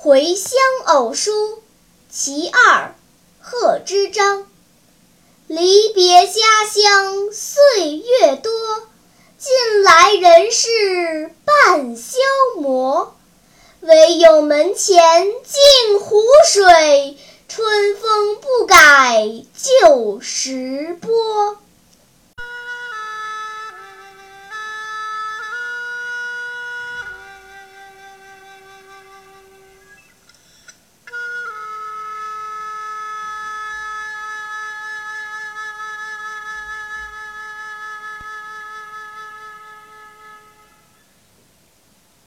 回乡偶书其二贺知章。离别家乡岁月多近来人事半消磨。唯有门前镜湖水春风不改旧时波。